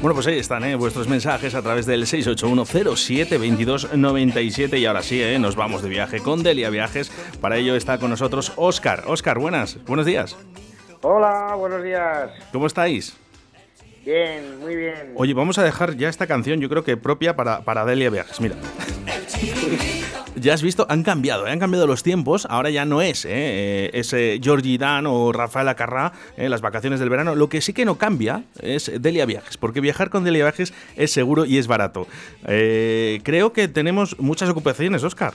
Bueno, pues ahí están ¿eh? vuestros mensajes a través del 681072297 y ahora sí, ¿eh? nos vamos de viaje con Delia Viajes. Para ello está con nosotros Oscar. Oscar, buenas, buenos días. Hola, buenos días. ¿Cómo estáis? Bien, muy bien. Oye, vamos a dejar ya esta canción, yo creo que propia para, para Delia Viajes. Mira. Ya has visto, han cambiado, ¿eh? han cambiado los tiempos. Ahora ya no es ¿eh? ese Georgie Dan o Rafael Acarrá en ¿eh? las vacaciones del verano. Lo que sí que no cambia es Delia Viajes, porque viajar con Delia Viajes es seguro y es barato. creo que tenemos muchas ocupaciones, Oscar.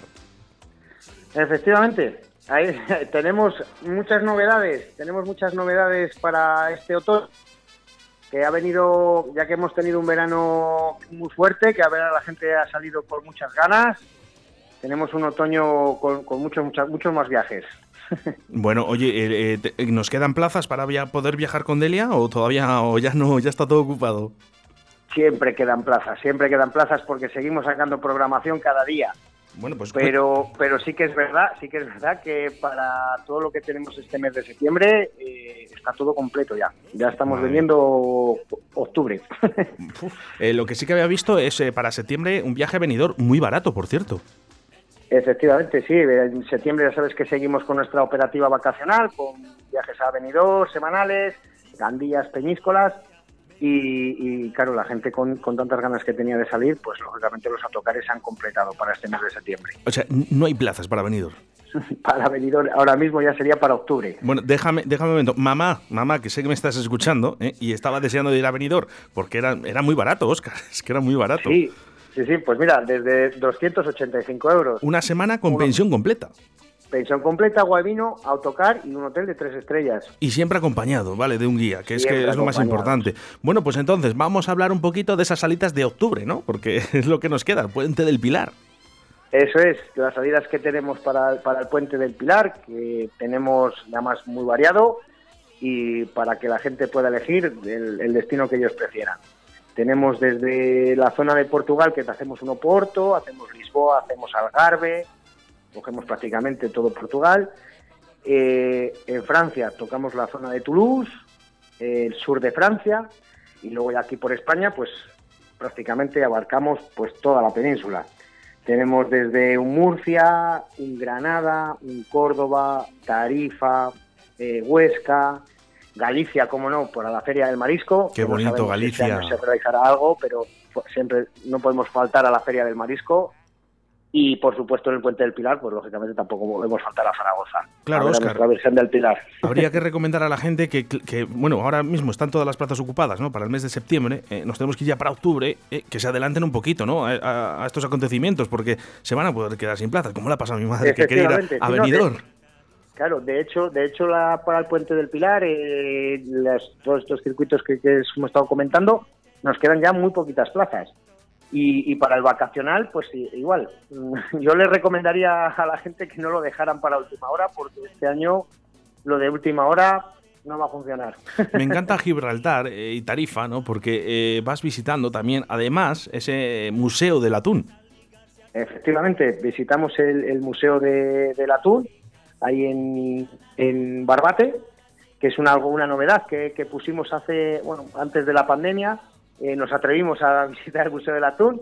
Efectivamente, tenemos muchas novedades, tenemos muchas novedades para este otoño que ha venido, ya que hemos tenido un verano muy fuerte, que a ver la gente ha salido con muchas ganas, tenemos un otoño con, muchos, muchos, más viajes. Bueno, oye, eh, eh, ¿nos quedan plazas para poder viajar con Delia o todavía o ya no, ya está todo ocupado? Siempre quedan plazas, siempre quedan plazas porque seguimos sacando programación cada día. Bueno, pues pero, pero sí que es verdad, sí que es verdad que para todo lo que tenemos este mes de septiembre eh, está todo completo ya. Ya estamos vendiendo octubre. Eh, lo que sí que había visto es eh, para septiembre un viaje venidor muy barato, por cierto. Efectivamente, sí. En septiembre ya sabes que seguimos con nuestra operativa vacacional, con viajes a venidor semanales, gandillas, peñíscolas y, claro, la gente con, tantas ganas que tenía de salir, pues lógicamente los autocares se han completado para este mes de septiembre. O sea, no hay plazas para venidor. para venidor, ahora mismo ya sería para octubre. Bueno, déjame, déjame un momento. Mamá, mamá, que sé que me estás escuchando ¿eh? y estaba deseando de ir a venidor, porque era, era muy barato, Oscar, es que era muy barato. Sí, sí, sí, pues mira, desde 285 euros. Una semana con pensión completa. Pensión completa, agua y vino, autocar y un hotel de tres estrellas. Y siempre acompañado, ¿vale? De un guía, que es que es lo más importante. Bueno, pues entonces vamos a hablar un poquito de esas salidas de octubre, ¿no? Porque es lo que nos queda, el Puente del Pilar. Eso es, las salidas que tenemos para, el Puente del Pilar, que tenemos ya más muy variado y para que la gente pueda elegir el, el destino que ellos prefieran. Tenemos desde la zona de Portugal, que hacemos uno Porto, hacemos Lisboa, hacemos Algarve, cogemos prácticamente todo Portugal. Eh, en Francia tocamos la zona de Toulouse, el sur de Francia, y luego ya aquí por España, pues prácticamente abarcamos pues toda la península. Tenemos desde un Murcia, un Granada, un Córdoba, Tarifa, eh, Huesca, Galicia, como no, por la Feria del Marisco. Qué bonito este Galicia. se realizará algo, pero siempre no podemos faltar a la Feria del Marisco y por supuesto en el Puente del Pilar, pues lógicamente tampoco podemos faltar a Zaragoza. Claro, Oscar. La versión del Pilar. Habría que recomendar a la gente que, bueno, ahora mismo están todas las plazas ocupadas, ¿no? Para el mes de septiembre, eh, nos tenemos que ir ya para octubre, eh, que se adelanten un poquito, ¿no? A, estos acontecimitos, porque se van a poder quedar sin plazas, como le ha pasado a mi madre, que quería ir a, venidor. Claro, de hecho, de hecho la, para el Puente del Pilar, eh, todos estos circuitos que, que hemos estado comentando, nos quedan ya muy poquitas plazas. Y, para el vacacional, pues igual. Yo le recomendaría a la gente que no lo dejaran para última hora, porque este año lo de última hora no va a funcionar. Me encanta Gibraltar eh, y Tarifa, ¿no? Porque eh, vas visitando también, además, ese Museo del Atún. Efectivamente, visitamos el, Museo del Atún, ahí en, en, Barbate, que es una, una novedad que, que pusimos hace, bueno, antes de la pandemia eh, nos atrevimos a visitar el Museo del Atún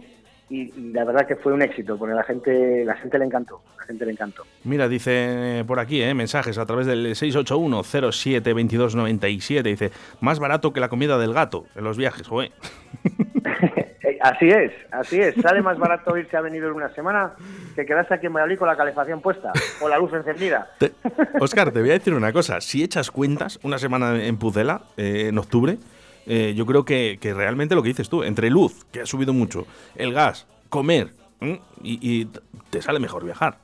y, la verdad que fue un éxito, porque la gente, la gente le encantó, la gente le encantó. Mira, dice por aquí, eh, mensajes a través del 681-07-2297, dice, más barato que la comida del gato en los viajes, joder. así es, así es, sale más barato irse a venido en una semana que quedarse aquí en Madrid con la calefacción puesta o la luz encendida. Oscar, te voy a decir una cosa, si echas cuentas, una semana en Pucela, eh, en octubre, eh, yo creo que, realmente lo que dices tú, entre luz, que ha subido mucho, el gas, comer, y, te sale mejor viajar.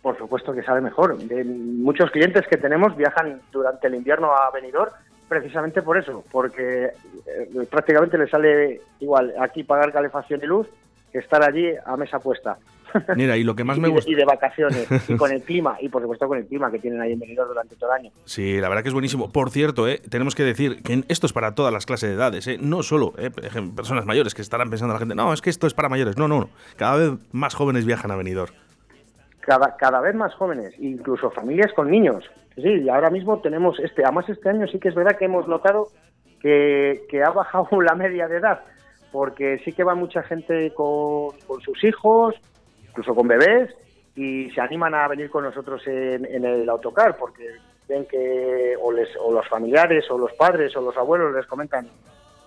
Por supuesto que sale mejor. muchos clientes que tenemos viajan durante el invierno a Benidorm precisamente por eso, porque eh, prácticamente les sale igual aquí pagar calefacción y luz que estar allí a mesa puesta. Mira, y lo que más me gusta... Y de vacaciones, y con el clima, y por supuesto con el clima que tienen ahí en Benidorm durante todo el año. Sí, la verdad que es buenísimo. Por cierto, ¿eh? tenemos que decir que esto es para todas las clases de edades, ¿eh? no solo ¿eh? personas mayores que estarán pensando la gente, no, es que esto es para mayores. No, no, no. Cada vez más jóvenes viajan a Benidorm. Cada, cada vez más jóvenes, incluso familias con niños. Sí, y ahora mismo tenemos este, además este año sí que es verdad que hemos notado que, ha bajado la media de edad, porque sí que va mucha gente con, con sus hijos, incluso con bebés, y se animan a venir con nosotros en, en el autocar, porque ven que o, les, o los familiares o los padres o los abuelos les comentan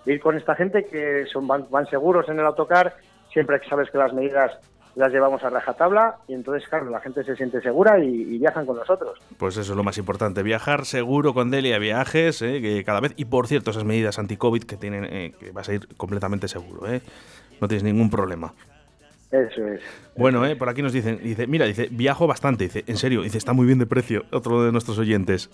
ir con esta gente que son van, van seguros en el autocar, siempre que sabes que las medidas las llevamos a rajatabla y entonces, claro, la gente se siente segura y, y, viajan con nosotros. Pues eso es lo más importante, viajar seguro con Delia Viajes, eh, que cada vez, y por cierto, esas medidas anti-COVID que tienen, eh, que vas a ir completamente seguro, eh. no tienes ningún problema. Eso es. Bueno, eh, por aquí nos dicen, dice, mira, dice, viajo bastante, dice, en serio, dice, está muy bien de precio, otro de nuestros oyentes.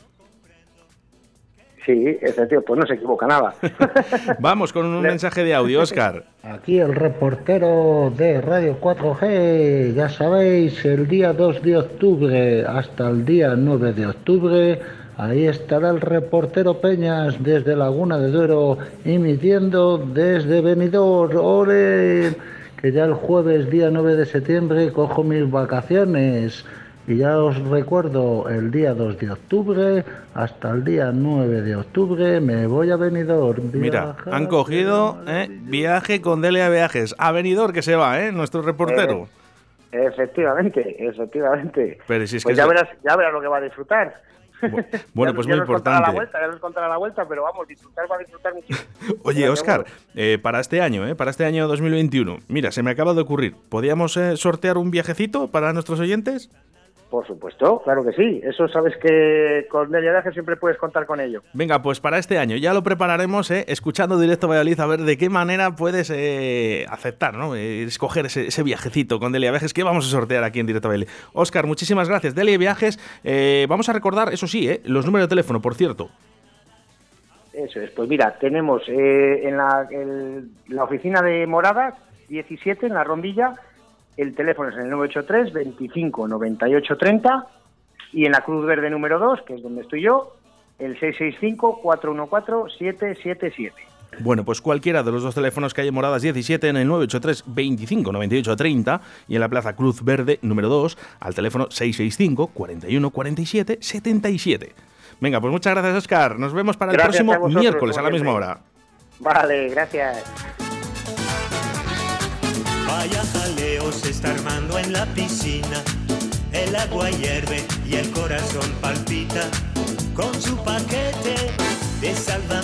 Sí, ese tío, pues no se equivoca nada. Vamos con un mensaje de audio, Oscar. Aquí el reportero de Radio 4G, ya sabéis, el día 2 de octubre hasta el día 9 de octubre, ahí estará el reportero Peñas desde Laguna de Duero, emitiendo desde Benidorm, ¡Ole! que ya el jueves día 9 de septiembre cojo mis vacaciones. Y ya os recuerdo, el día 2 de octubre hasta el día 9 de octubre me voy a Benidorm. Mira, han cogido eh, viaje con Delia Viajes. A Benidorm que se va, ¿eh? Nuestro reportero. Eh, efectivamente, efectivamente. Pero si es pues que ya, verás, ya verás lo que va a disfrutar. Bueno, pues ya muy nos contará importante. La vuelta, ya nos contará la vuelta, pero vamos, disfrutar va a disfrutar muchísimo. Oye, Oscar, eh, para este año, eh, para este año 2021, mira, se me acaba de ocurrir, ¿podíamos eh, sortear un viajecito para nuestros oyentes? Por supuesto, claro que sí. Eso sabes que con Delia Viajes siempre puedes contar con ello. Venga, pues para este año ya lo prepararemos, eh, escuchando directo Valladolid, a ver de qué manera puedes eh, aceptar, ¿no? Eh, escoger ese, ese viajecito con Delia Viajes que vamos a sortear aquí en directo Valladolid. Oscar, muchísimas gracias. Delia Viajes, eh, vamos a recordar, eso sí, eh, los números de teléfono, por cierto. Eso es. Pues mira, tenemos eh, en la, el- la oficina de Moradas 17 en la rondilla. El teléfono es el 983 25 98 30 y en la Cruz Verde número 2, que es donde estoy yo, el 665 414 777. Bueno, pues cualquiera de los dos teléfonos que hay en Moradas 17 en el 983 25 98 30 y en la Plaza Cruz Verde número 2 al teléfono 665 41 47 77. Venga, pues muchas gracias Oscar. Nos vemos para el a próximo vosotros, miércoles a la misma hora. Vale, gracias. Vaya jaleo se está armando en la piscina. El agua hierve y el corazón palpita. Con su paquete de salva